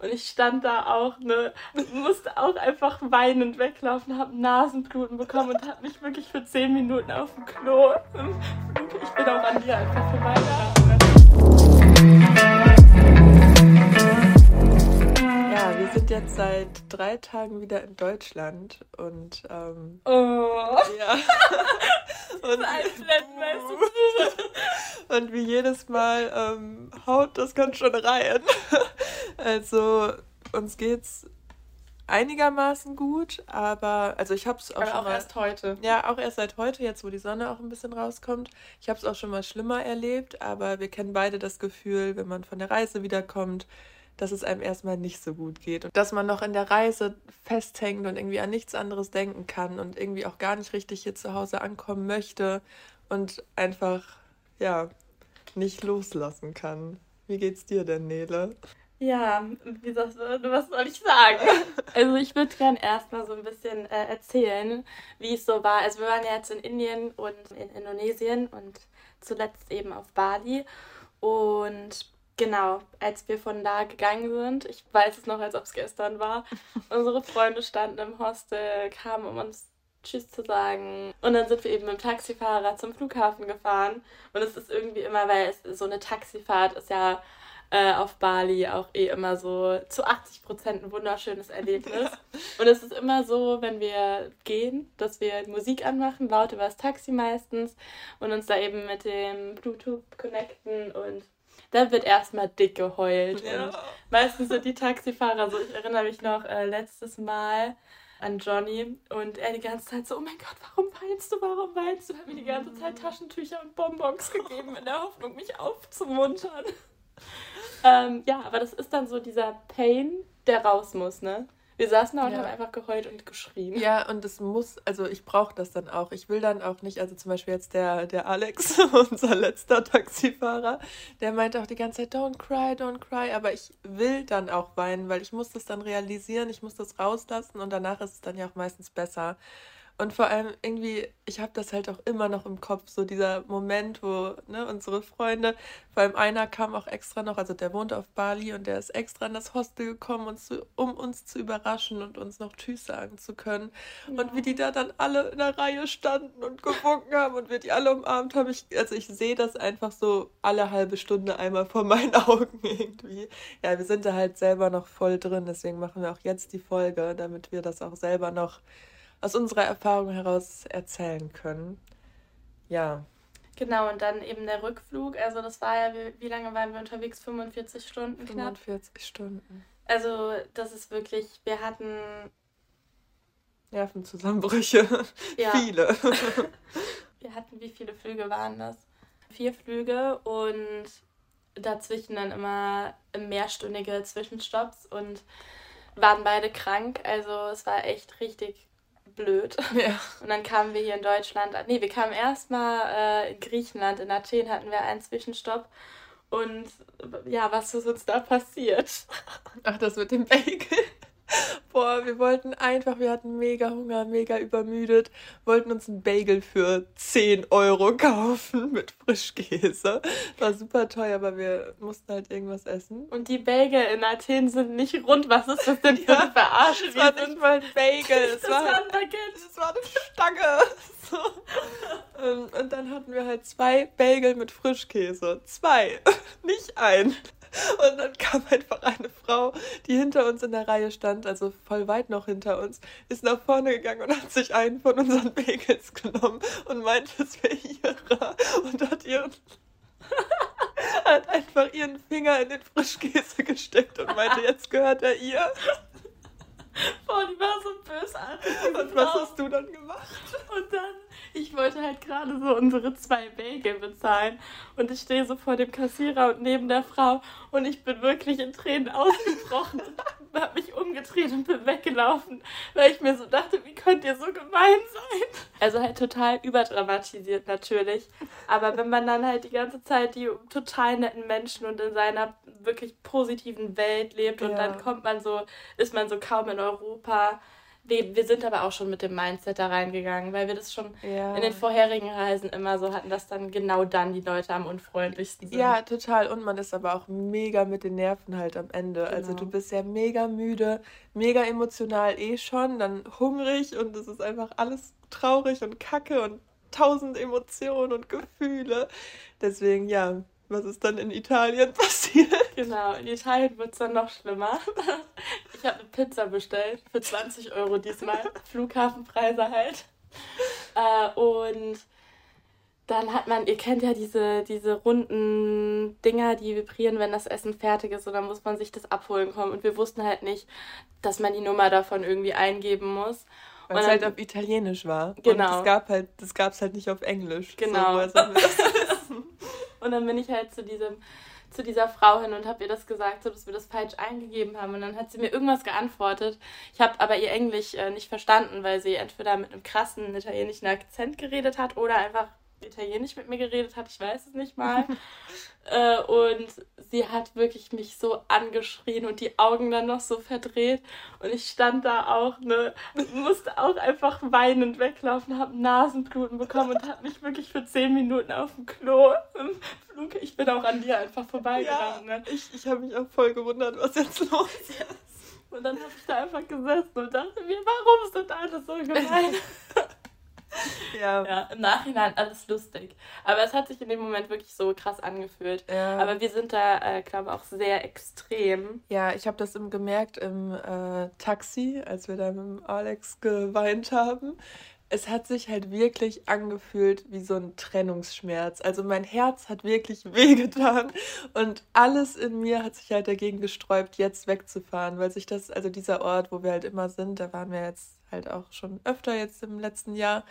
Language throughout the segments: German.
Und ich stand da auch, ne, musste auch einfach weinend weglaufen, habe Nasenbluten bekommen und habe mich wirklich für zehn Minuten auf dem Klo. Ich bin auch an dir einfach vorbeigegangen. Ja, wir sind jetzt seit drei Tagen wieder in Deutschland und ähm, Oh. ja. und, und wie jedes Mal ähm, haut das ganz schön rein. Also uns geht's einigermaßen gut, aber also ich habe es auch Aber schon auch mal erst heute. ja, auch erst seit heute, jetzt wo die Sonne auch ein bisschen rauskommt. Ich habe es auch schon mal schlimmer erlebt, aber wir kennen beide das Gefühl, wenn man von der Reise wiederkommt, dass es einem erstmal nicht so gut geht und dass man noch in der Reise festhängt und irgendwie an nichts anderes denken kann und irgendwie auch gar nicht richtig hier zu Hause ankommen möchte und einfach, ja, nicht loslassen kann. Wie geht's dir denn, Nele? Ja, wie sagst du, was soll ich sagen? Also ich würde gerne erstmal so ein bisschen äh, erzählen, wie es so war. Also wir waren ja jetzt in Indien und in Indonesien und zuletzt eben auf Bali. Und genau, als wir von da gegangen sind, ich weiß es noch, als ob es gestern war, unsere Freunde standen im Hostel, kamen, um uns Tschüss zu sagen. Und dann sind wir eben mit dem Taxifahrer zum Flughafen gefahren. Und es ist irgendwie immer, weil es so eine Taxifahrt ist ja äh, auf Bali auch eh immer so zu 80 Prozent ein wunderschönes Erlebnis. Und es ist immer so, wenn wir gehen, dass wir Musik anmachen, laut über das Taxi meistens und uns da eben mit dem Bluetooth connecten und da wird erstmal dick geheult. Und meistens sind die Taxifahrer so, ich erinnere mich noch äh, letztes Mal an Johnny und er die ganze Zeit so, oh mein Gott, warum weinst du, warum weinst du? Er hat mir die ganze Zeit Taschentücher und Bonbons gegeben in der Hoffnung, mich aufzumuntern. ähm, ja, aber das ist dann so dieser Pain, der raus muss, ne? Wir saßen da und Ja. haben einfach geheult und geschrien. Ja, und es muss, also ich brauche das dann auch. Ich will dann auch nicht, also zum Beispiel jetzt der, der Alex, unser letzter Taxifahrer, der meinte auch die ganze Zeit, don't cry, don't cry. Aber ich will dann auch weinen, weil ich muss das dann realisieren, ich muss das rauslassen und danach ist es dann ja auch meistens besser. Und vor allem irgendwie, ich habe das halt auch immer noch im Kopf, so dieser Moment, wo ne, unsere Freunde, vor allem einer kam auch extra noch, also der wohnt auf Bali und der ist extra in das Hostel gekommen, uns zu, um uns zu überraschen und uns noch Tschüss sagen zu können. Und wie die da dann alle in der Reihe standen und gewunken haben und wir die alle umarmt haben, ich, also ich sehe das einfach so alle halbe Stunde einmal vor meinen Augen irgendwie. Ja, wir sind da halt selber noch voll drin, deswegen machen wir auch jetzt die Folge, damit wir das auch selber noch aus unserer Erfahrung heraus erzählen können. Ja, Genau, und dann eben der Rückflug. Also das war ja, wie, wie lange waren wir unterwegs? 45 Stunden knapp. 45 Stunden. Also das ist wirklich, wir hatten, Nervenzusammenbrüche. Ja. Viele. wir hatten, wie viele Flüge waren das? Vier Flüge und dazwischen dann immer mehrstündige Zwischenstopps und waren beide krank. Also es war echt richtig blöd. ja. Und dann kamen wir hier in Deutschland. an- Nee, wir kamen erstmal äh, in Griechenland. In Athen hatten wir einen Zwischenstopp. Und ja, was ist uns da passiert? Ach, das mit dem Bagel. Boah, wir wollten einfach, wir hatten mega Hunger, mega übermüdet, wollten uns einen Bagel für 10 Euro kaufen mit Frischkäse. War super teuer, aber wir mussten halt irgendwas essen. Und die Bagel in Athen sind nicht rund. Was ist das denn für Ja, eine Verarsche? Es war nicht mal ein Bagel, es das war ein. Es war eine Stange. So. Ähm, Und dann hatten wir halt zwei Bagel mit Frischkäse. Zwei, nicht ein. Und dann kam einfach eine Frau, die hinter uns in der Reihe stand, also voll weit noch hinter uns, ist nach vorne gegangen und hat sich einen von unseren Bagels genommen und meinte, es wäre ihrer. Und hat ihren hat einfach ihren Finger in den Frischkäse gesteckt und meinte, jetzt gehört er ihr. Boah, die war so bösartig. Und was hast du dann gemacht? Und dann, ich wollte halt gerade so unsere zwei Bagel bezahlen. Und ich stehe so vor dem Kassierer und neben der Frau. Und ich bin wirklich in Tränen ausgebrochen und habe mich umgedreht und bin weggelaufen. Weil ich mir so dachte, wie könnt ihr so gemein sein? Also halt total überdramatisiert natürlich. Aber wenn man dann halt die ganze Zeit die total netten Menschen und in seiner wirklich positiven Welt lebt und Ja. dann kommt man so, ist man so kaum in Europa wir, wir sind aber auch schon mit dem Mindset da reingegangen, weil wir das schon ja. in den vorherigen Reisen immer so hatten, dass dann genau dann die Leute am unfreundlichsten sind. Ja, total. Und man ist aber auch mega mit den Nerven halt am Ende. Genau. Also du bist ja mega müde, mega emotional eh schon, dann hungrig und es ist einfach alles traurig und kacke und tausend Emotionen und Gefühle. Deswegen, ja, was ist dann in Italien passiert? Genau, in Italien wird es dann noch schlimmer. Ich habe eine Pizza bestellt für 20 Euro diesmal. Flughafenpreise halt. Äh, und dann hat man, ihr kennt ja diese, diese runden Dinger, die vibrieren, wenn das Essen fertig ist. Und dann muss man sich das abholen kommen. Und wir wussten halt nicht, dass man die Nummer davon irgendwie eingeben muss. Weil es halt auf Italienisch war. Genau. Und es gab halt, das gab es halt nicht auf Englisch. Genau. So, und dann bin ich halt zu diesem zu dieser Frau hin und habe ihr das gesagt, so dass wir das falsch eingegeben haben. Und dann hat sie mir irgendwas geantwortet. Ich habe aber ihr Englisch äh, nicht verstanden, weil sie entweder mit einem krassen italienischen Akzent geredet hat oder einfach Italienisch mit mir geredet hat, ich weiß es nicht mal. äh, und sie hat wirklich mich so angeschrien und die Augen dann noch so verdreht. Und ich stand da auch, ne, musste auch einfach weinend weglaufen, habe Nasenbluten bekommen und habe mich wirklich für zehn Minuten auf dem Klo im Flug. Ich bin auch an dir einfach vorbeigegangen. Ja, ne? Ich, ich habe mich auch voll gewundert, was jetzt los ist. Und dann habe ich da einfach gesessen und dachte mir, warum sind alle so gemein? Ja. ja. Im Nachhinein alles lustig. Aber es hat sich in dem Moment wirklich so krass angefühlt. Ja. Aber wir sind da, äh, glaube ich, auch sehr extrem. Ja, ich habe das im, gemerkt im äh, Taxi, als wir da mit Alex geweint haben. Es hat sich halt wirklich angefühlt wie so ein Trennungsschmerz. Also mein Herz hat wirklich wehgetan und alles in mir hat sich halt dagegen gesträubt, jetzt wegzufahren, weil sich das, also dieser Ort, wo wir halt immer sind, da waren wir jetzt halt auch schon öfter jetzt im letzten Jahr.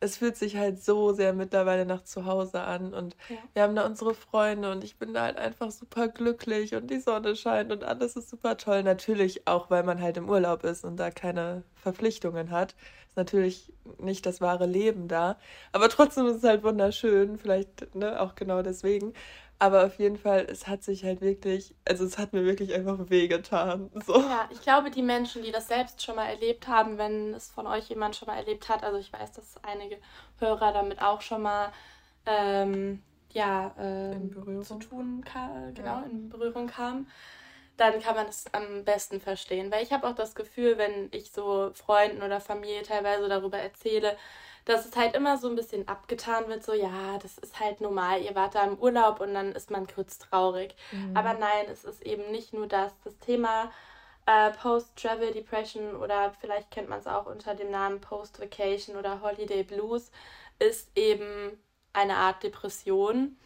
Es fühlt sich halt so sehr mittlerweile nach zu Hause an und ja. wir haben da unsere Freunde und ich bin da halt einfach super glücklich und die Sonne scheint und alles ist super toll. Natürlich auch, weil man halt im Urlaub ist und da keine Verpflichtungen hat. Ist natürlich nicht das wahre Leben da, aber trotzdem ist es halt wunderschön, vielleicht ne, auch genau deswegen. Aber auf jeden Fall, es hat sich halt wirklich, also es hat mir wirklich einfach wehgetan. So. Ja, ich glaube, die Menschen, die das selbst schon mal erlebt haben, wenn es von euch jemand schon mal erlebt hat, also ich weiß, dass einige Hörer damit auch schon mal ähm, ja, ähm, zu tun kam, genau, ja. in Berührung kam, dann kann man es am besten verstehen. Weil ich habe auch das Gefühl, wenn ich so Freunden oder Familie teilweise darüber erzähle, dass es halt immer so ein bisschen abgetan wird, so ja, das ist halt normal, ihr wart da im Urlaub und dann ist man kurz traurig. Mhm. Aber nein, es ist eben nicht nur das. Das Thema äh, Post-Travel Depression oder vielleicht kennt man es auch unter dem Namen Post-Vacation oder Holiday Blues ist eben eine Art Depression.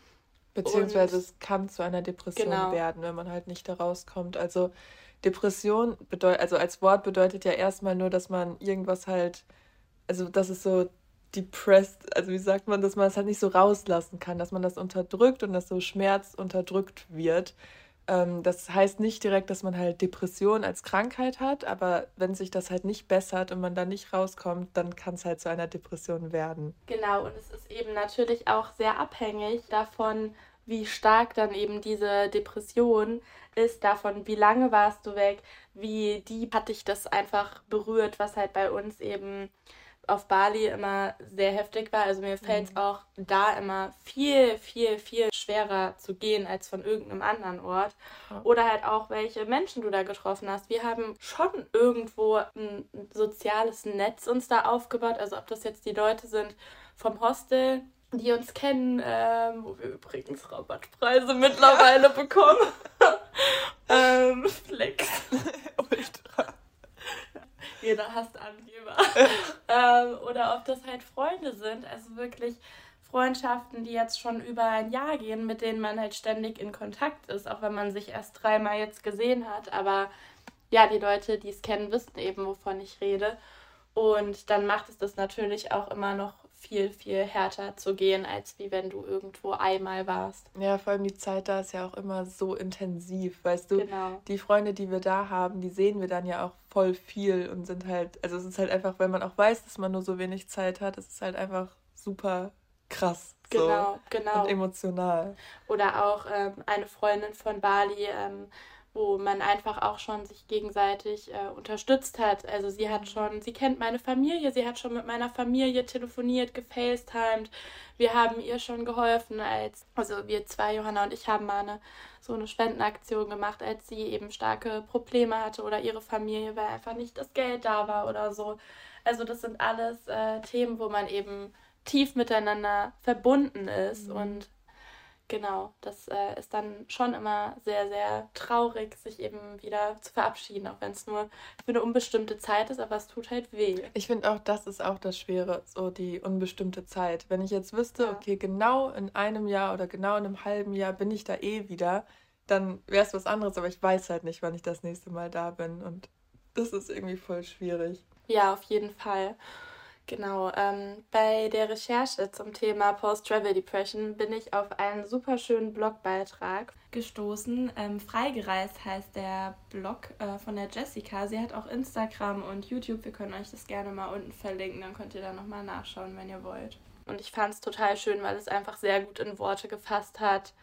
Beziehungsweise und, es kann zu einer Depression genau. werden, wenn man halt nicht da rauskommt. Also Depression bedeutet, also als Wort bedeutet ja erstmal nur, dass man irgendwas halt, also dass es so depressed, also wie sagt man, dass man es halt nicht so rauslassen kann, dass man das unterdrückt und dass so Schmerz unterdrückt wird. Ähm, das heißt nicht direkt, dass man halt Depression als Krankheit hat, aber wenn sich das halt nicht bessert und man da nicht rauskommt, dann kann es halt zu einer Depression werden. Genau, und es ist eben natürlich auch sehr abhängig davon, wie stark dann eben diese Depression ist, davon, wie lange warst du weg, wie deep hat dich das einfach berührt, was halt bei uns eben auf Bali immer sehr heftig war. Also mir fällt es mhm. auch da immer viel, viel, viel schwerer zu gehen als von irgendeinem anderen Ort. Oder halt auch, welche Menschen du da getroffen hast. Wir haben schon irgendwo ein soziales Netz uns da aufgebaut. Also ob das jetzt die Leute sind vom Hostel, die uns kennen, ähm, wo wir übrigens Rabattpreise mittlerweile bekommen. ähm, Flex. Ultra. Jeder hasst Angeber. ähm, oder ob das halt Freunde sind, also wirklich Freundschaften, die jetzt schon über ein Jahr gehen, mit denen man halt ständig in Kontakt ist, auch wenn man sich erst dreimal jetzt gesehen hat. Aber ja, die Leute, die es kennen, wissen eben, wovon ich rede. Und dann macht es das natürlich auch immer noch viel, viel härter zu gehen, als wie wenn du irgendwo einmal warst. Ja, vor allem die Zeit da ist ja auch immer so intensiv, weißt du? Genau. Die Freunde, die wir da haben, die sehen wir dann ja auch voll viel und sind halt, also es ist halt einfach, wenn man auch weiß, dass man nur so wenig Zeit hat, es ist halt einfach super krass. Genau, so. genau. Und emotional. Oder auch ähm, eine Freundin von Bali, ähm, wo man einfach auch schon sich gegenseitig äh, unterstützt hat. Also sie hat schon, sie kennt meine Familie, sie hat schon mit meiner Familie telefoniert, gefacetimed. Wir haben ihr schon geholfen, als, also wir zwei, Johanna und ich, haben mal eine, so eine Spendenaktion gemacht, als sie eben starke Probleme hatte oder ihre Familie, weil einfach nicht das Geld da war oder so. Also das sind alles äh, Themen, wo man eben tief miteinander verbunden ist mhm. und genau, das äh, ist dann schon immer sehr, sehr traurig, sich eben wieder zu verabschieden, auch wenn es nur für eine unbestimmte Zeit ist, aber es tut halt weh. Ich finde auch, das ist auch das Schwere, so die unbestimmte Zeit. Wenn ich jetzt wüsste, ja. okay, genau in einem Jahr oder genau in einem halben Jahr bin ich da eh wieder, dann wäre es was anderes, aber ich weiß halt nicht, wann ich das nächste Mal da bin und das ist irgendwie voll schwierig. Ja, auf jeden Fall. Genau, ähm, bei der Recherche zum Thema Post-Travel Depression bin ich auf einen super schönen Blogbeitrag gestoßen. Ähm, Freigereist heißt der Blog äh, von der Jessica. Sie hat auch Instagram und YouTube. Wir können euch das gerne mal unten verlinken, dann könnt ihr da nochmal nachschauen, wenn ihr wollt. Und ich fand es total schön, weil es einfach sehr gut in Worte gefasst hat,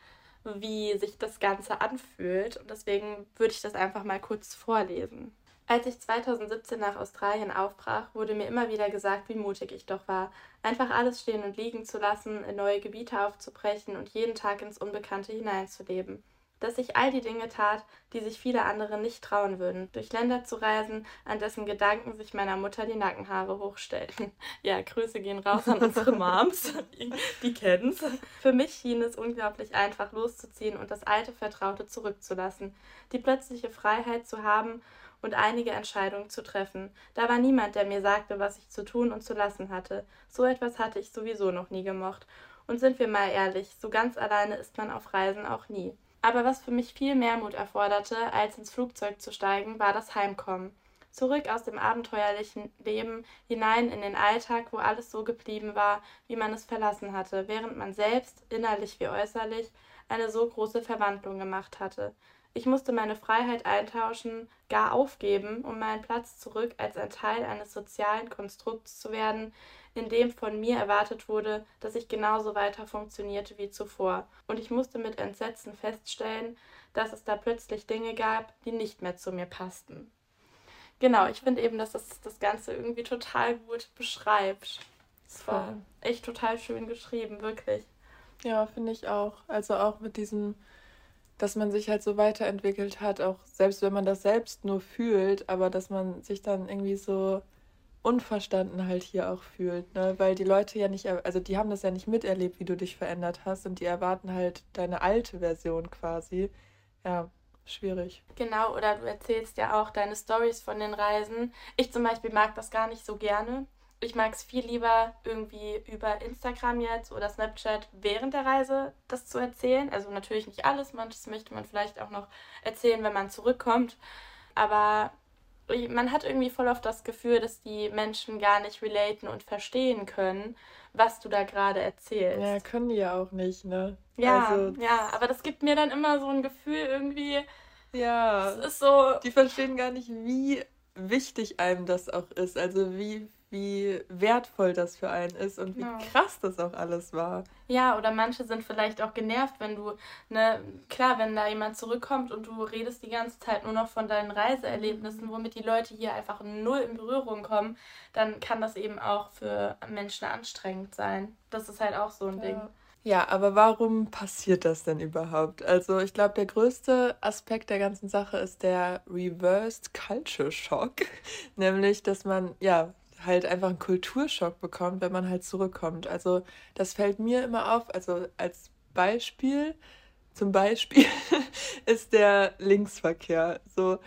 wie sich das Ganze anfühlt. Und deswegen würde ich das einfach mal kurz vorlesen. Als ich 2017 nach Australien aufbrach, wurde mir immer wieder gesagt, wie mutig ich doch war, einfach alles stehen und liegen zu lassen, in neue Gebiete aufzubrechen und jeden Tag ins Unbekannte hineinzuleben. Dass ich all die Dinge tat, die sich viele andere nicht trauen würden, durch Länder zu reisen, an dessen Gedanken sich meiner Mutter die Nackenhaare hochstellten. Ja, Grüße gehen raus an unsere Moms, die, kennen's. Für mich schien es unglaublich einfach loszuziehen und das alte Vertraute zurückzulassen, die plötzliche Freiheit zu haben und einige Entscheidungen zu treffen. Da war niemand, der mir sagte, was ich zu tun und zu lassen hatte. So etwas hatte ich sowieso noch nie gemocht. Und sind wir mal ehrlich, so ganz alleine ist man auf Reisen auch nie. Aber was für mich viel mehr Mut erforderte, als ins Flugzeug zu steigen, war das Heimkommen. Zurück aus dem abenteuerlichen Leben hinein in den Alltag, wo alles so geblieben war, wie man es verlassen hatte, während man selbst, innerlich wie äußerlich, eine so große Verwandlung gemacht hatte. Ich musste meine Freiheit eintauschen, gar aufgeben, um meinen Platz zurück als ein Teil eines sozialen Konstrukts zu werden, in dem von mir erwartet wurde, dass ich genauso weiter funktionierte wie zuvor. Und ich musste mit Entsetzen feststellen, dass es da plötzlich Dinge gab, die nicht mehr zu mir passten. Genau, ich finde eben, dass das das Ganze irgendwie total gut beschreibt. Es war echt total schön geschrieben, wirklich. Ja, finde ich auch. Also auch mit diesem dass man sich halt so weiterentwickelt hat, auch selbst wenn man das selbst nur fühlt, aber dass man sich dann irgendwie so unverstanden halt hier auch fühlt, ne? Weil die Leute ja nicht, also die haben das ja nicht miterlebt, wie du dich verändert hast und die erwarten halt deine alte Version quasi. Ja, schwierig. Genau, oder du erzählst ja auch deine Stories von den Reisen. Ich zum Beispiel mag das gar nicht so gerne ich mag es viel lieber irgendwie über Instagram jetzt oder Snapchat während der Reise das zu erzählen. Also natürlich nicht alles, manches möchte man vielleicht auch noch erzählen, wenn man zurückkommt. Aber man hat irgendwie voll oft das Gefühl, dass die Menschen gar nicht relaten und verstehen können, was du da gerade erzählst. Ja, können die ja auch nicht, ne? Ja, also, ja, aber das gibt mir dann immer so ein Gefühl irgendwie. Ja. Es ist so. Die verstehen gar nicht, wie wichtig einem das auch ist. Also wie wie wertvoll das für einen ist und wie ja. krass das auch alles war. Ja, oder manche sind vielleicht auch genervt, wenn du, ne, klar, wenn da jemand zurückkommt und du redest die ganze Zeit nur noch von deinen Reiseerlebnissen, womit die Leute hier einfach null in Berührung kommen, dann kann das eben auch für Menschen anstrengend sein. Das ist halt auch so ein ja. Ding. Ja, aber warum passiert das denn überhaupt? Also ich glaube, der größte Aspekt der ganzen Sache ist der Reversed Culture Shock, nämlich dass man ja halt einfach einen Kulturschock bekommt, wenn man halt zurückkommt. Also das fällt mir immer auf, also als Beispiel, zum Beispiel ist der Linksverkehr. So,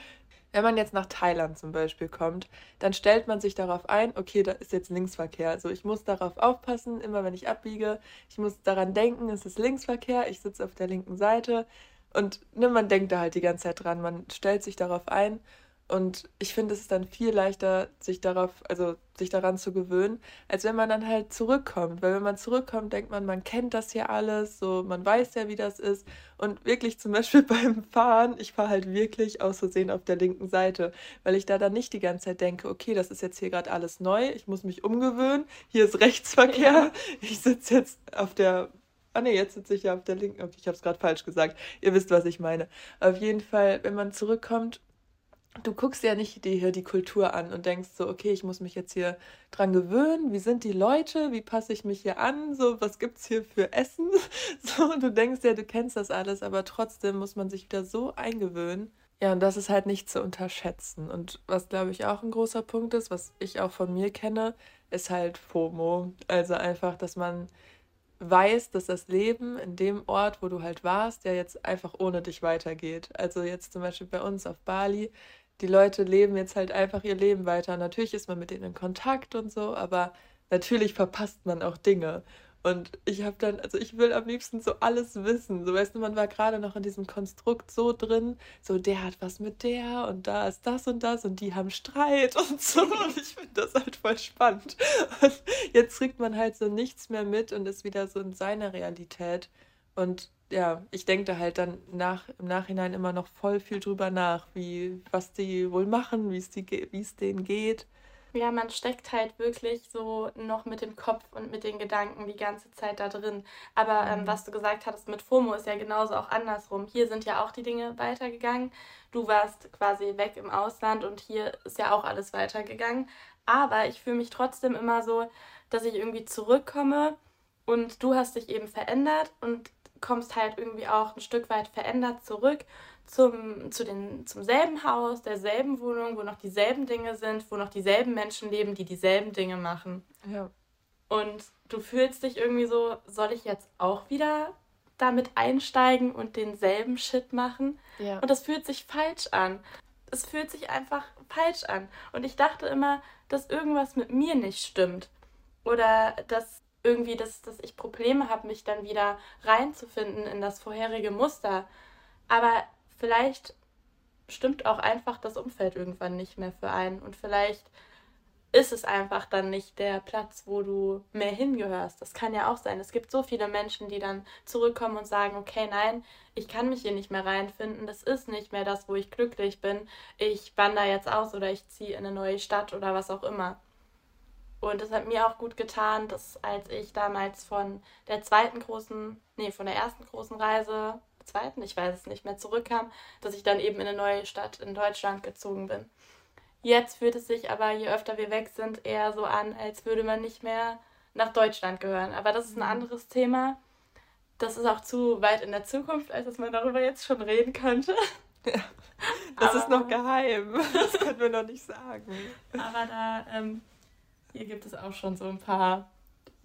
wenn man jetzt nach Thailand zum Beispiel kommt, dann stellt man sich darauf ein, okay, da ist jetzt Linksverkehr. Also ich muss darauf aufpassen, immer wenn ich abbiege. Ich muss daran denken, es ist Linksverkehr, ich sitze auf der linken Seite. Und ne, man denkt da halt die ganze Zeit dran, man stellt sich darauf ein und ich finde, es ist dann viel leichter, sich darauf, also sich daran zu gewöhnen, als wenn man dann halt zurückkommt. Weil wenn man zurückkommt, denkt man, man kennt das hier alles, so man weiß ja, wie das ist. Und wirklich zum Beispiel beim Fahren, ich fahre halt wirklich aus Versehen auf der linken Seite, weil ich da dann nicht die ganze Zeit denke, okay, das ist jetzt hier gerade alles neu, ich muss mich umgewöhnen, hier ist Rechtsverkehr, ja. ich sitze jetzt auf der Ah ne, jetzt sitze ich ja auf der linken. Okay, ich habe es gerade falsch gesagt. Ihr wisst, was ich meine. Auf jeden Fall, wenn man zurückkommt, du guckst ja nicht dir hier die Kultur an und denkst so, okay, ich muss mich jetzt hier dran gewöhnen. Wie sind die Leute? Wie passe ich mich hier an? So, was gibt's hier für Essen? So, du denkst ja, du kennst das alles, aber trotzdem muss man sich wieder so eingewöhnen. Ja, und das ist halt nicht zu unterschätzen. Und was, glaube ich, auch ein großer Punkt ist, was ich auch von mir kenne, ist halt FOMO. Also einfach, dass man weiß, dass das Leben in dem Ort, wo du halt warst, ja jetzt einfach ohne dich weitergeht. Also jetzt zum Beispiel bei uns auf Bali, die Leute leben jetzt halt einfach ihr Leben weiter. Natürlich ist man mit denen in Kontakt und so, aber natürlich verpasst man auch Dinge. Und ich habe dann, also ich will am liebsten so alles wissen. So weißt du, man war gerade noch in diesem Konstrukt so drin, so der hat was mit der und da ist das und das und die haben Streit und so. Und ich finde das halt voll spannend. Und jetzt kriegt man halt so nichts mehr mit und ist wieder so in seiner Realität. Und ja, ich denke da halt dann nach, im Nachhinein immer noch voll viel drüber nach, wie, was die wohl machen, wie es denen geht. Ja, man steckt halt wirklich so noch mit dem Kopf und mit den Gedanken die ganze Zeit da drin. Aber ähm, mhm. was du gesagt hattest mit FOMO ist ja genauso auch andersrum. Hier sind ja auch die Dinge weitergegangen. Du warst quasi weg im Ausland und hier ist ja auch alles weitergegangen. Aber ich fühle mich trotzdem immer so, dass ich irgendwie zurückkomme und du hast dich eben verändert und kommst halt irgendwie auch ein Stück weit verändert zurück zum, zu den, zum selben Haus, derselben Wohnung, wo noch dieselben Dinge sind, wo noch dieselben Menschen leben, die dieselben Dinge machen. Ja. Und du fühlst dich irgendwie so, soll ich jetzt auch wieder damit einsteigen und denselben Shit machen? Ja. Und das fühlt sich falsch an. Es fühlt sich einfach falsch an. Und ich dachte immer, dass irgendwas mit mir nicht stimmt. Oder dass irgendwie, dass, dass ich Probleme habe, mich dann wieder reinzufinden in das vorherige Muster. Aber vielleicht stimmt auch einfach das Umfeld irgendwann nicht mehr für einen und vielleicht ist es einfach dann nicht der Platz, wo du mehr hingehörst. Das kann ja auch sein. Es gibt so viele Menschen, die dann zurückkommen und sagen, okay, nein, ich kann mich hier nicht mehr reinfinden. Das ist nicht mehr das, wo ich glücklich bin. Ich wandere jetzt aus oder ich ziehe in eine neue Stadt oder was auch immer. Und es hat mir auch gut getan, dass als ich damals von der zweiten großen, nee, von der ersten großen Reise zweiten, ich weiß es nicht mehr, zurückkam, dass ich dann eben in eine neue Stadt in Deutschland gezogen bin. Jetzt fühlt es sich aber, je öfter wir weg sind, eher so an, als würde man nicht mehr nach Deutschland gehören. Aber das ist ein mhm. anderes Thema. Das ist auch zu weit in der Zukunft, als dass man darüber jetzt schon reden könnte. Ja, das aber, ist noch geheim. Das können wir noch nicht sagen. Aber da, ähm, hier gibt es auch schon so ein paar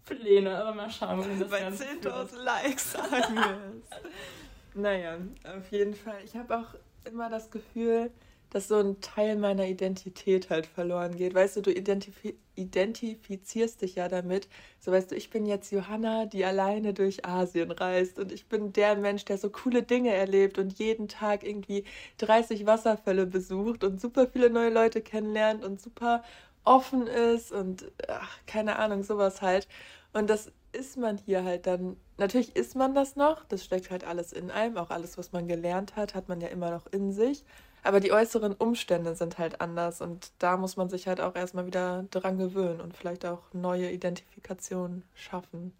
Pläne, aber mal schauen, wie das Bei 10.000 Likes sagen wir es. Naja, auf jeden Fall. Ich habe auch immer das Gefühl, dass so ein Teil meiner Identität halt verloren geht. Weißt du, du identif identifizierst dich ja damit. So weißt du, ich bin jetzt Johanna, die alleine durch Asien reist und ich bin der Mensch, der so coole Dinge erlebt und jeden Tag irgendwie 30 Wasserfälle besucht und super viele neue Leute kennenlernt und super offen ist und ach, keine Ahnung, sowas halt. Und das ist man hier halt dann, natürlich ist man das noch, das steckt halt alles in einem, auch alles, was man gelernt hat, hat man ja immer noch in sich. Aber die äußeren Umstände sind halt anders und da muss man sich halt auch erstmal wieder dran gewöhnen und vielleicht auch neue Identifikationen schaffen.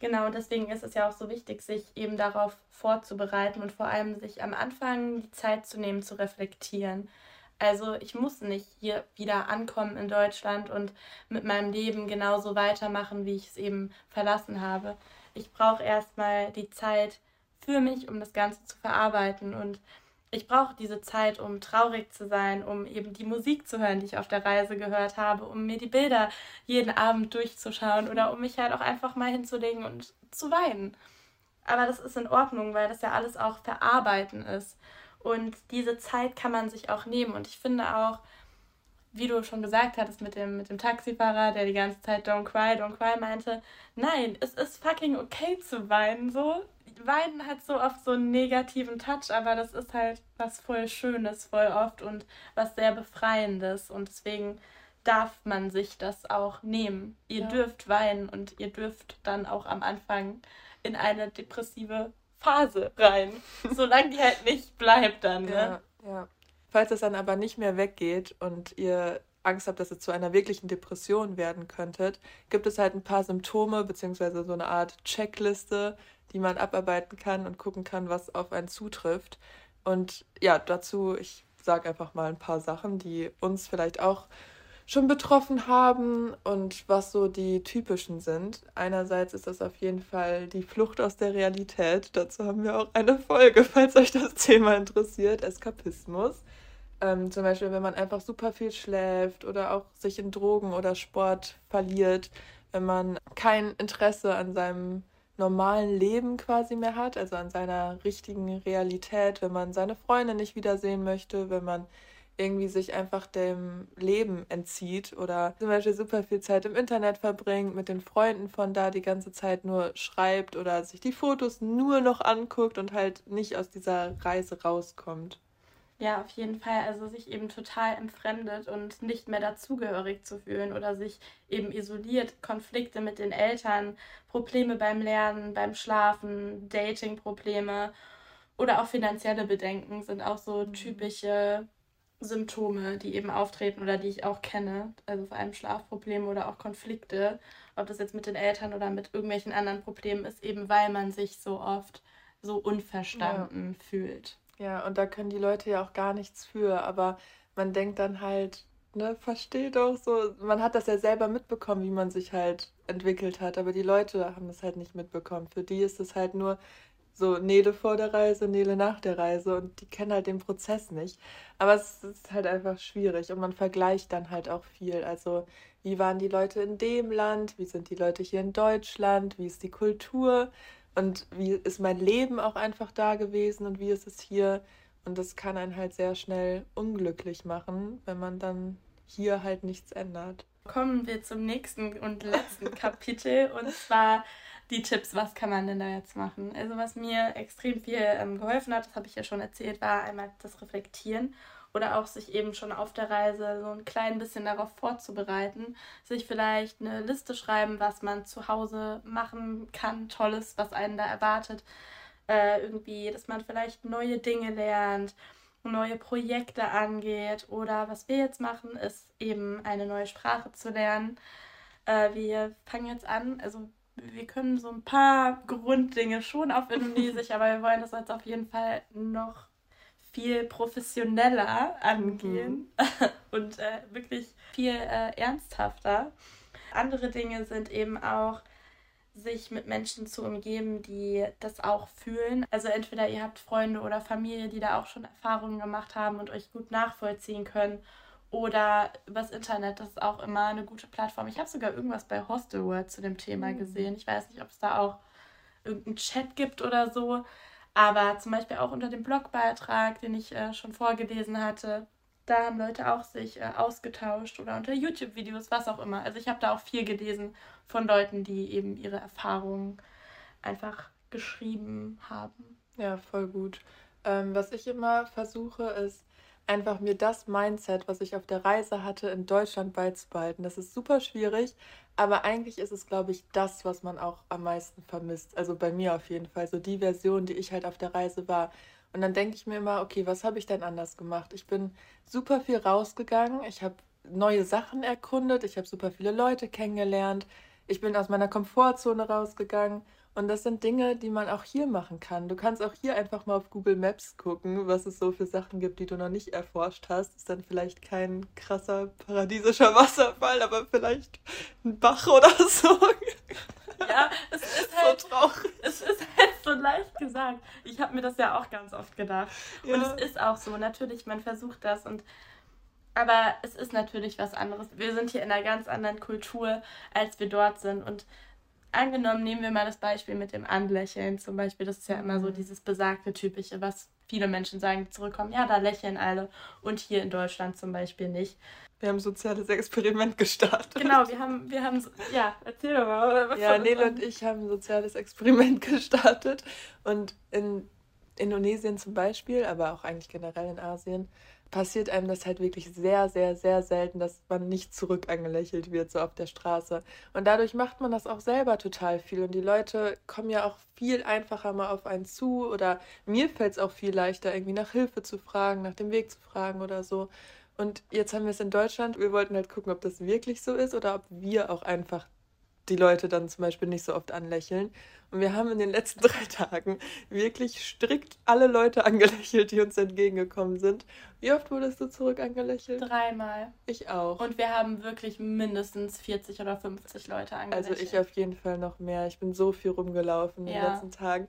Genau, und deswegen ist es ja auch so wichtig, sich eben darauf vorzubereiten und vor allem sich am Anfang die Zeit zu nehmen, zu reflektieren. Also ich muss nicht hier wieder ankommen in Deutschland und mit meinem Leben genauso weitermachen, wie ich es eben verlassen habe. Ich brauche erstmal die Zeit für mich, um das Ganze zu verarbeiten. Und ich brauche diese Zeit, um traurig zu sein, um eben die Musik zu hören, die ich auf der Reise gehört habe, um mir die Bilder jeden Abend durchzuschauen oder um mich halt auch einfach mal hinzulegen und zu weinen. Aber das ist in Ordnung, weil das ja alles auch verarbeiten ist. Und diese Zeit kann man sich auch nehmen. Und ich finde auch, wie du schon gesagt hattest mit dem, mit dem Taxifahrer, der die ganze Zeit Don't cry, don't cry meinte, nein, es ist fucking okay zu weinen. So, Weinen hat so oft so einen negativen Touch, aber das ist halt was voll Schönes, voll oft und was sehr Befreiendes. Und deswegen darf man sich das auch nehmen. Ihr ja. dürft weinen und ihr dürft dann auch am Anfang in eine depressive Phase rein. Solange die halt nicht bleibt dann, ne? Ja, ja. Falls es dann aber nicht mehr weggeht und ihr Angst habt, dass es zu einer wirklichen Depression werden könntet, gibt es halt ein paar Symptome beziehungsweise so eine Art Checkliste, die man abarbeiten kann und gucken kann, was auf einen zutrifft. Und ja, dazu, ich sage einfach mal ein paar Sachen, die uns vielleicht auch schon betroffen haben und was so die typischen sind. Einerseits ist das auf jeden Fall die Flucht aus der Realität. Dazu haben wir auch eine Folge, falls euch das Thema interessiert. Eskapismus. Ähm, zum Beispiel, wenn man einfach super viel schläft oder auch sich in Drogen oder Sport verliert, wenn man kein Interesse an seinem normalen Leben quasi mehr hat, also an seiner richtigen Realität, wenn man seine Freunde nicht wiedersehen möchte, wenn man irgendwie sich einfach dem Leben entzieht oder zum Beispiel super viel Zeit im Internet verbringt, mit den Freunden von da die ganze Zeit nur schreibt oder sich die Fotos nur noch anguckt und halt nicht aus dieser Reise rauskommt. Ja, auf jeden Fall. Also sich eben total entfremdet und nicht mehr dazugehörig zu fühlen oder sich eben isoliert, Konflikte mit den Eltern, Probleme beim Lernen, beim Schlafen, Dating-Probleme oder auch finanzielle Bedenken sind auch so mhm. typische Symptome, die eben auftreten oder die ich auch kenne. Also vor allem Schlafprobleme oder auch Konflikte, ob das jetzt mit den Eltern oder mit irgendwelchen anderen Problemen ist, eben weil man sich so oft so unverstanden ja. fühlt. Ja, und da können die Leute ja auch gar nichts für, aber man denkt dann halt, ne, versteht doch so, man hat das ja selber mitbekommen, wie man sich halt entwickelt hat, aber die Leute haben das halt nicht mitbekommen. Für die ist es halt nur so Nele vor der Reise, Nele nach der Reise und die kennen halt den Prozess nicht. Aber es ist halt einfach schwierig und man vergleicht dann halt auch viel. Also, wie waren die Leute in dem Land? Wie sind die Leute hier in Deutschland? Wie ist die Kultur? Und wie ist mein Leben auch einfach da gewesen und wie ist es hier? Und das kann einen halt sehr schnell unglücklich machen, wenn man dann hier halt nichts ändert. Kommen wir zum nächsten und letzten Kapitel und zwar die Tipps, was kann man denn da jetzt machen? Also was mir extrem viel ähm, geholfen hat, das habe ich ja schon erzählt, war einmal das Reflektieren oder auch sich eben schon auf der Reise so ein klein bisschen darauf vorzubereiten, sich vielleicht eine Liste schreiben, was man zu Hause machen kann, tolles, was einen da erwartet, äh, irgendwie, dass man vielleicht neue Dinge lernt, neue Projekte angeht oder was wir jetzt machen, ist eben eine neue Sprache zu lernen. Äh, wir fangen jetzt an, also wir können so ein paar Grunddinge schon auf Indonesisch, aber wir wollen das jetzt auf jeden Fall noch viel professioneller angehen mhm. und äh, wirklich viel äh, ernsthafter. Andere Dinge sind eben auch, sich mit Menschen zu umgeben, die das auch fühlen. Also entweder ihr habt Freunde oder Familie, die da auch schon Erfahrungen gemacht haben und euch gut nachvollziehen können. Oder übers Internet, das ist auch immer eine gute Plattform. Ich habe sogar irgendwas bei Hostelworld zu dem Thema mhm. gesehen. Ich weiß nicht, ob es da auch irgendeinen Chat gibt oder so. Aber zum Beispiel auch unter dem Blogbeitrag, den ich äh, schon vorgelesen hatte, da haben Leute auch sich äh, ausgetauscht oder unter YouTube-Videos, was auch immer. Also ich habe da auch viel gelesen von Leuten, die eben ihre Erfahrungen einfach geschrieben haben. Ja, voll gut. Ähm, was ich immer versuche, ist einfach mir das Mindset, was ich auf der Reise hatte, in Deutschland beizubehalten. Das ist super schwierig, aber eigentlich ist es, glaube ich, das, was man auch am meisten vermisst. Also bei mir auf jeden Fall. So die Version, die ich halt auf der Reise war. Und dann denke ich mir immer, okay, was habe ich denn anders gemacht? Ich bin super viel rausgegangen. Ich habe neue Sachen erkundet. Ich habe super viele Leute kennengelernt. Ich bin aus meiner Komfortzone rausgegangen. Und das sind Dinge, die man auch hier machen kann. Du kannst auch hier einfach mal auf Google Maps gucken, was es so für Sachen gibt, die du noch nicht erforscht hast. Ist dann vielleicht kein krasser paradiesischer Wasserfall, aber vielleicht ein Bach oder so. Ja, es ist halt so traurig. Es ist halt so leicht gesagt. Ich habe mir das ja auch ganz oft gedacht. Ja. Und es ist auch so. Natürlich, man versucht das und aber es ist natürlich was anderes. Wir sind hier in einer ganz anderen Kultur, als wir dort sind. Und angenommen, nehmen wir mal das Beispiel mit dem Anlächeln zum Beispiel. Das ist ja immer so mhm. dieses besagte Typische, was viele Menschen sagen, die zurückkommen. Ja, da lächeln alle. Und hier in Deutschland zum Beispiel nicht. Wir haben ein soziales Experiment gestartet. Genau, wir haben, wir haben, ja, erzähl doch mal. ja, Nele und ich haben ein soziales Experiment gestartet. Und in Indonesien zum Beispiel, aber auch eigentlich generell in Asien, passiert einem das halt wirklich sehr, sehr, sehr selten, dass man nicht zurück angelächelt wird, so auf der Straße. Und dadurch macht man das auch selber total viel. Und die Leute kommen ja auch viel einfacher mal auf einen zu. Oder mir fällt es auch viel leichter, irgendwie nach Hilfe zu fragen, nach dem Weg zu fragen oder so. Und jetzt haben wir es in Deutschland. Wir wollten halt gucken, ob das wirklich so ist oder ob wir auch einfach die Leute dann zum Beispiel nicht so oft anlächeln. Und wir haben in den letzten drei Tagen wirklich strikt alle Leute angelächelt, die uns entgegengekommen sind. Wie oft wurdest du zurück angelächelt? Dreimal. Ich auch. Und wir haben wirklich mindestens 40 oder 50 Leute angelächelt. Also ich auf jeden Fall noch mehr. Ich bin so viel rumgelaufen in ja. den letzten Tagen.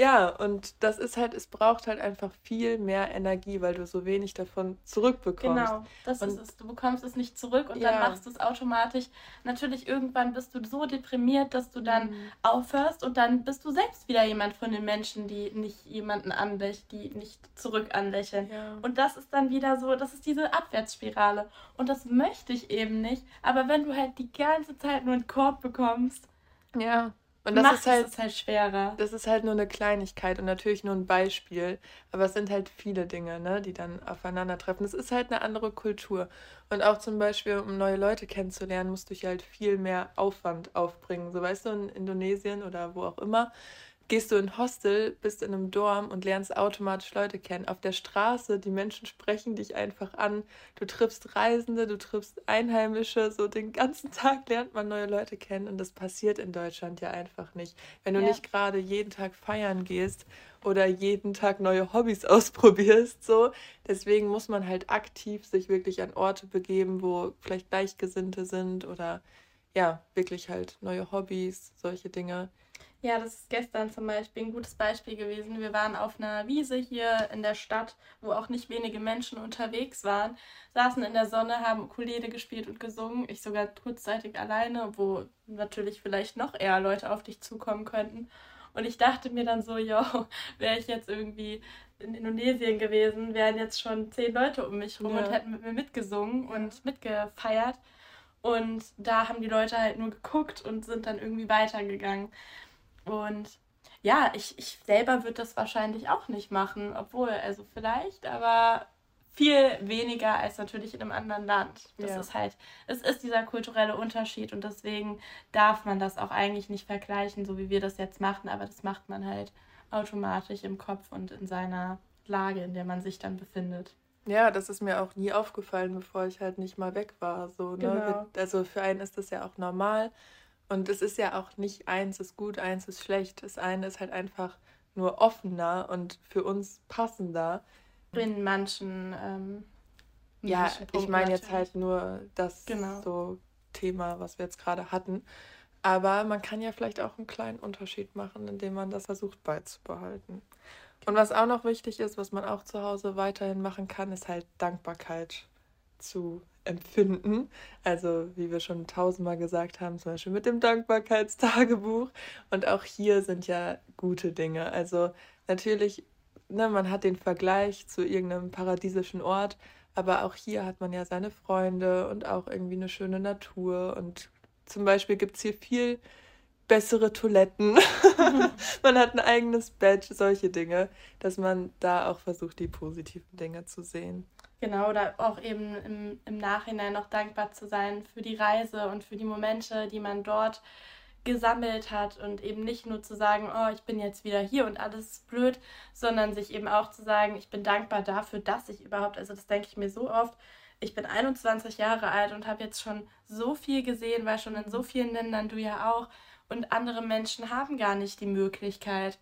Ja, und das ist halt, es braucht halt einfach viel mehr Energie, weil du so wenig davon zurückbekommst. Genau, das und, ist es. Du bekommst es nicht zurück und ja. dann machst du es automatisch. Natürlich, irgendwann bist du so deprimiert, dass du dann mhm. aufhörst und dann bist du selbst wieder jemand von den Menschen, die nicht jemanden anlächeln, die nicht zurück anlächeln. Ja. Und das ist dann wieder so, das ist diese Abwärtsspirale. Und das möchte ich eben nicht. Aber wenn du halt die ganze Zeit nur einen Korb bekommst, ja und das ist halt, es halt schwerer. Das ist halt nur eine Kleinigkeit und natürlich nur ein Beispiel. Aber es sind halt viele Dinge, ne, die dann aufeinandertreffen. Es ist halt eine andere Kultur. Und auch zum Beispiel, um neue Leute kennenzulernen, musst du halt viel mehr Aufwand aufbringen. So weißt du, in Indonesien oder wo auch immer gehst du in Hostel, bist in einem Dorm und lernst automatisch Leute kennen. Auf der Straße, die Menschen sprechen dich einfach an. Du triffst Reisende, du triffst Einheimische. So den ganzen Tag lernt man neue Leute kennen und das passiert in Deutschland ja einfach nicht. Wenn du ja. nicht gerade jeden Tag feiern gehst oder jeden Tag neue Hobbys ausprobierst, so. Deswegen muss man halt aktiv sich wirklich an Orte begeben, wo vielleicht Gleichgesinnte sind oder ja, wirklich halt neue Hobbys, solche Dinge. Ja, das ist gestern zum Beispiel ein gutes Beispiel gewesen. Wir waren auf einer Wiese hier in der Stadt, wo auch nicht wenige Menschen unterwegs waren, saßen in der Sonne, haben Ukulele gespielt und gesungen. Ich sogar kurzzeitig alleine, wo natürlich vielleicht noch eher Leute auf dich zukommen könnten. Und ich dachte mir dann so, jo, wäre ich jetzt irgendwie in Indonesien gewesen, wären jetzt schon zehn Leute um mich rum ja. und hätten mit mir mitgesungen und mitgefeiert. Und da haben die Leute halt nur geguckt und sind dann irgendwie weitergegangen. Und ja, ich, ich selber würde das wahrscheinlich auch nicht machen, obwohl, also vielleicht, aber viel weniger als natürlich in einem anderen Land. Das ja. ist halt, es ist dieser kulturelle Unterschied und deswegen darf man das auch eigentlich nicht vergleichen, so wie wir das jetzt machen, aber das macht man halt automatisch im Kopf und in seiner Lage, in der man sich dann befindet. Ja, das ist mir auch nie aufgefallen, bevor ich halt nicht mal weg war. So, ne? Genau. Also für einen ist das ja auch normal. Und es ist ja auch nicht eins ist gut, eins ist schlecht. Das eine ist halt einfach nur offener und für uns passender. In manchen. Ähm, ja, ich meine jetzt halt nur das genau. so Thema, was wir jetzt gerade hatten. Aber man kann ja vielleicht auch einen kleinen Unterschied machen, indem man das versucht beizubehalten. Und was auch noch wichtig ist, was man auch zu Hause weiterhin machen kann, ist halt Dankbarkeit zu empfinden. Also wie wir schon tausendmal gesagt haben, zum Beispiel mit dem Dankbarkeitstagebuch. Und auch hier sind ja gute Dinge. Also natürlich, ne, man hat den Vergleich zu irgendeinem paradiesischen Ort, aber auch hier hat man ja seine Freunde und auch irgendwie eine schöne Natur. Und zum Beispiel gibt es hier viel bessere Toiletten. man hat ein eigenes Bett, solche Dinge, dass man da auch versucht, die positiven Dinge zu sehen. Genau, oder auch eben im, im Nachhinein noch dankbar zu sein für die Reise und für die Momente, die man dort gesammelt hat. Und eben nicht nur zu sagen, oh, ich bin jetzt wieder hier und alles ist blöd, sondern sich eben auch zu sagen, ich bin dankbar dafür, dass ich überhaupt, also das denke ich mir so oft, ich bin 21 Jahre alt und habe jetzt schon so viel gesehen, weil schon in so vielen Ländern du ja auch. Und andere Menschen haben gar nicht die Möglichkeit,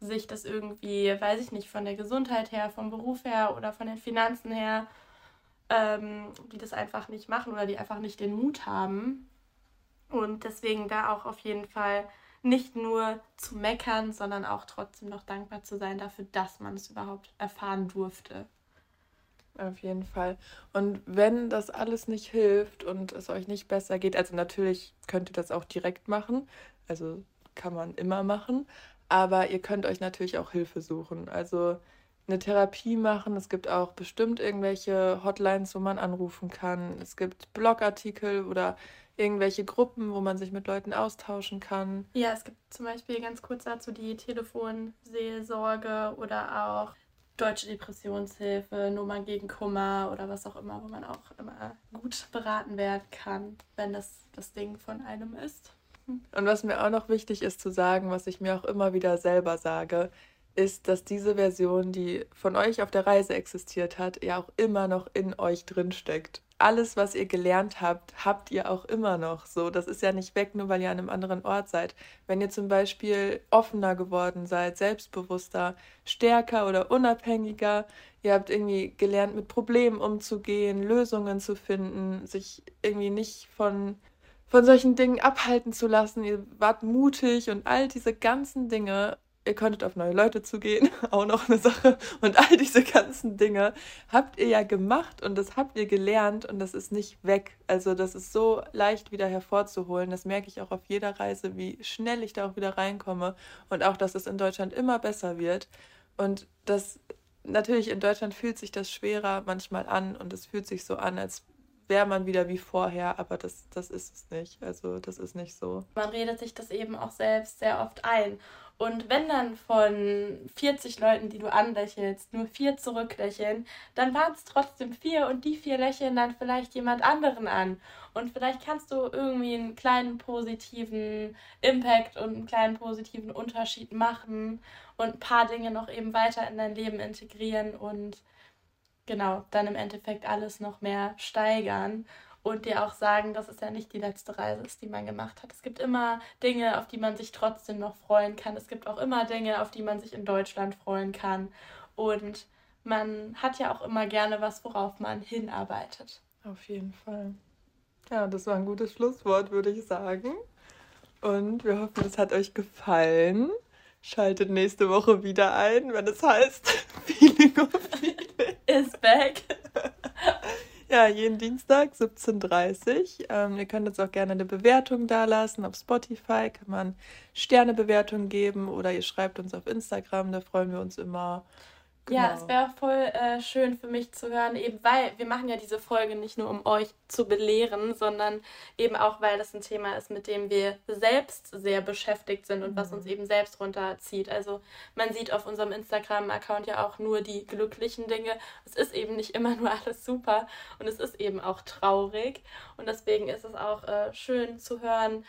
sich das irgendwie, weiß ich nicht, von der Gesundheit her, vom Beruf her oder von den Finanzen her, ähm, die das einfach nicht machen oder die einfach nicht den Mut haben. Und deswegen da auch auf jeden Fall nicht nur zu meckern, sondern auch trotzdem noch dankbar zu sein dafür, dass man es überhaupt erfahren durfte. Auf jeden Fall. Und wenn das alles nicht hilft und es euch nicht besser geht, also natürlich könnt ihr das auch direkt machen, also kann man immer machen, aber ihr könnt euch natürlich auch Hilfe suchen. Also eine Therapie machen. Es gibt auch bestimmt irgendwelche Hotlines, wo man anrufen kann. Es gibt Blogartikel oder irgendwelche Gruppen, wo man sich mit Leuten austauschen kann. Ja, es gibt zum Beispiel ganz kurz dazu die Telefonseelsorge oder auch Deutsche Depressionshilfe, Nummer gegen Kummer oder was auch immer, wo man auch immer gut beraten werden kann, wenn das das Ding von einem ist. Und was mir auch noch wichtig ist zu sagen, was ich mir auch immer wieder selber sage, ist, dass diese Version, die von euch auf der Reise existiert hat, ja auch immer noch in euch drin steckt. alles, was ihr gelernt habt, habt ihr auch immer noch. So, das ist ja nicht weg, nur weil ihr an einem anderen Ort seid. Wenn ihr zum Beispiel offener geworden seid, selbstbewusster, stärker oder unabhängiger, ihr habt irgendwie gelernt, mit Problemen umzugehen, Lösungen zu finden, sich irgendwie nicht von von solchen Dingen abhalten zu lassen. Ihr wart mutig und all diese ganzen Dinge ihr könntet auf neue Leute zugehen, auch noch eine Sache. Und all diese ganzen Dinge habt ihr ja gemacht und das habt ihr gelernt und das ist nicht weg. Also das ist so leicht wieder hervorzuholen. Das merke ich auch auf jeder Reise, wie schnell ich da auch wieder reinkomme und auch, dass es in Deutschland immer besser wird. Und das natürlich in Deutschland fühlt sich das schwerer manchmal an und es fühlt sich so an, als wäre man wieder wie vorher, aber das, das ist es nicht. Also das ist nicht so. Man redet sich das eben auch selbst sehr oft ein. Und wenn dann von 40 Leuten, die du anlächelst, nur vier zurücklächeln, dann waren es trotzdem vier und die vier lächeln dann vielleicht jemand anderen an. Und vielleicht kannst du irgendwie einen kleinen positiven Impact und einen kleinen positiven Unterschied machen und ein paar Dinge noch eben weiter in dein Leben integrieren und genau, dann im Endeffekt alles noch mehr steigern und dir auch sagen, dass es ja nicht die letzte Reise ist, die man gemacht hat. Es gibt immer Dinge, auf die man sich trotzdem noch freuen kann. Es gibt auch immer Dinge, auf die man sich in Deutschland freuen kann. Und man hat ja auch immer gerne was, worauf man hinarbeitet. Auf jeden Fall. Ja, das war ein gutes Schlusswort, würde ich sagen. Und wir hoffen, es hat euch gefallen. Schaltet nächste Woche wieder ein, wenn es heißt Feeling of Ja, jeden Dienstag 17.30 Uhr. Ähm, ihr könnt uns auch gerne eine Bewertung dalassen. Auf Spotify kann man Sternebewertungen geben oder ihr schreibt uns auf Instagram, da freuen wir uns immer. Genau. Ja, es wäre voll äh, schön für mich zu hören, eben weil wir machen ja diese Folge nicht nur, um euch zu belehren, sondern eben auch, weil das ein Thema ist, mit dem wir selbst sehr beschäftigt sind und mhm. was uns eben selbst runterzieht. Also man sieht auf unserem Instagram-Account ja auch nur die glücklichen Dinge. Es ist eben nicht immer nur alles super und es ist eben auch traurig. Und deswegen ist es auch äh, schön zu hören,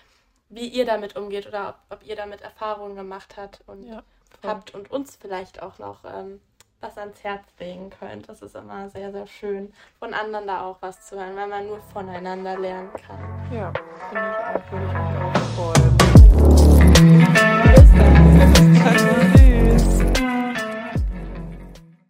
wie ihr damit umgeht oder ob, ob ihr damit Erfahrungen gemacht habt und ja, habt und uns vielleicht auch noch ähm, was ans Herz legen könnt. Das ist immer sehr, sehr schön, von anderen da auch was zu hören, weil man nur voneinander lernen kann. Ja, finde ich auch, würde voll. Bis dann.